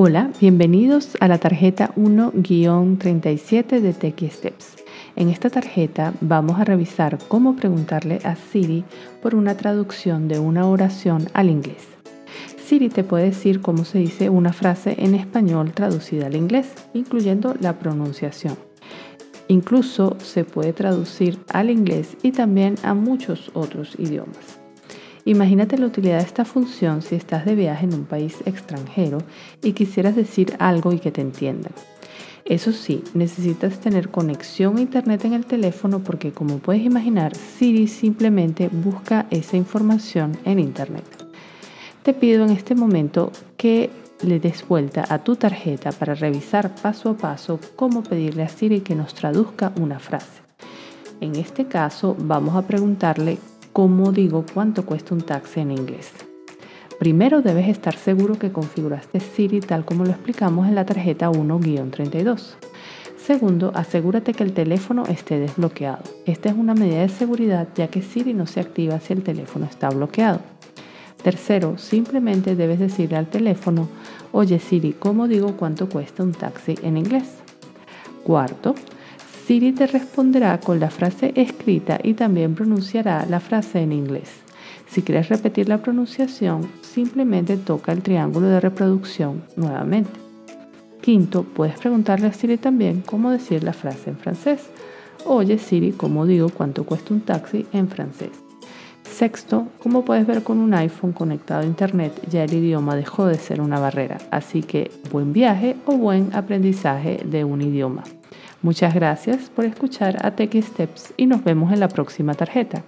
Hola, bienvenidos a la tarjeta 1-37 de Techie Steps. En esta tarjeta vamos a revisar cómo preguntarle a Siri por una traducción de una oración al inglés. Siri te puede decir cómo se dice una frase en español traducida al inglés, incluyendo la pronunciación. Incluso se puede traducir al inglés y también a muchos otros idiomas. Imagínate la utilidad de esta función si estás de viaje en un país extranjero y quisieras decir algo y que te entiendan. Eso sí, necesitas tener conexión a internet en el teléfono porque como puedes imaginar, Siri simplemente busca esa información en internet. Te pido en este momento que le des vuelta a tu tarjeta para revisar paso a paso cómo pedirle a Siri que nos traduzca una frase. En este caso vamos a preguntarle cómo digo cuánto cuesta un taxi en inglés. Primero debes estar seguro que configuraste Siri tal como lo explicamos en la tarjeta 1-32. Segundo, asegúrate que el teléfono esté desbloqueado. Esta es una medida de seguridad ya que Siri no se activa si el teléfono está bloqueado. Tercero, simplemente debes decirle al teléfono, oye Siri, ¿cómo digo cuánto cuesta un taxi en inglés? Cuarto, Siri te responderá con la frase escrita y también pronunciará la frase en inglés. Si quieres repetir la pronunciación, simplemente toca el triángulo de reproducción nuevamente. Quinto, puedes preguntarle a Siri también cómo decir la frase en francés. Oye Siri, ¿cómo digo cuánto cuesta un taxi en francés? Sexto, como puedes ver con un iPhone conectado a Internet, ya el idioma dejó de ser una barrera, así que buen viaje o buen aprendizaje de un idioma. Muchas gracias por escuchar a Tech Steps y nos vemos en la próxima tarjeta.